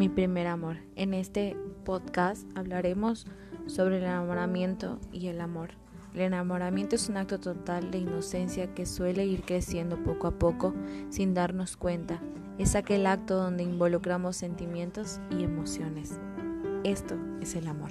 Mi primer amor. En este podcast hablaremos sobre el enamoramiento y el amor. El enamoramiento es un acto total de inocencia que suele ir creciendo poco a poco sin darnos cuenta. Es aquel acto donde involucramos sentimientos y emociones. Esto es el amor.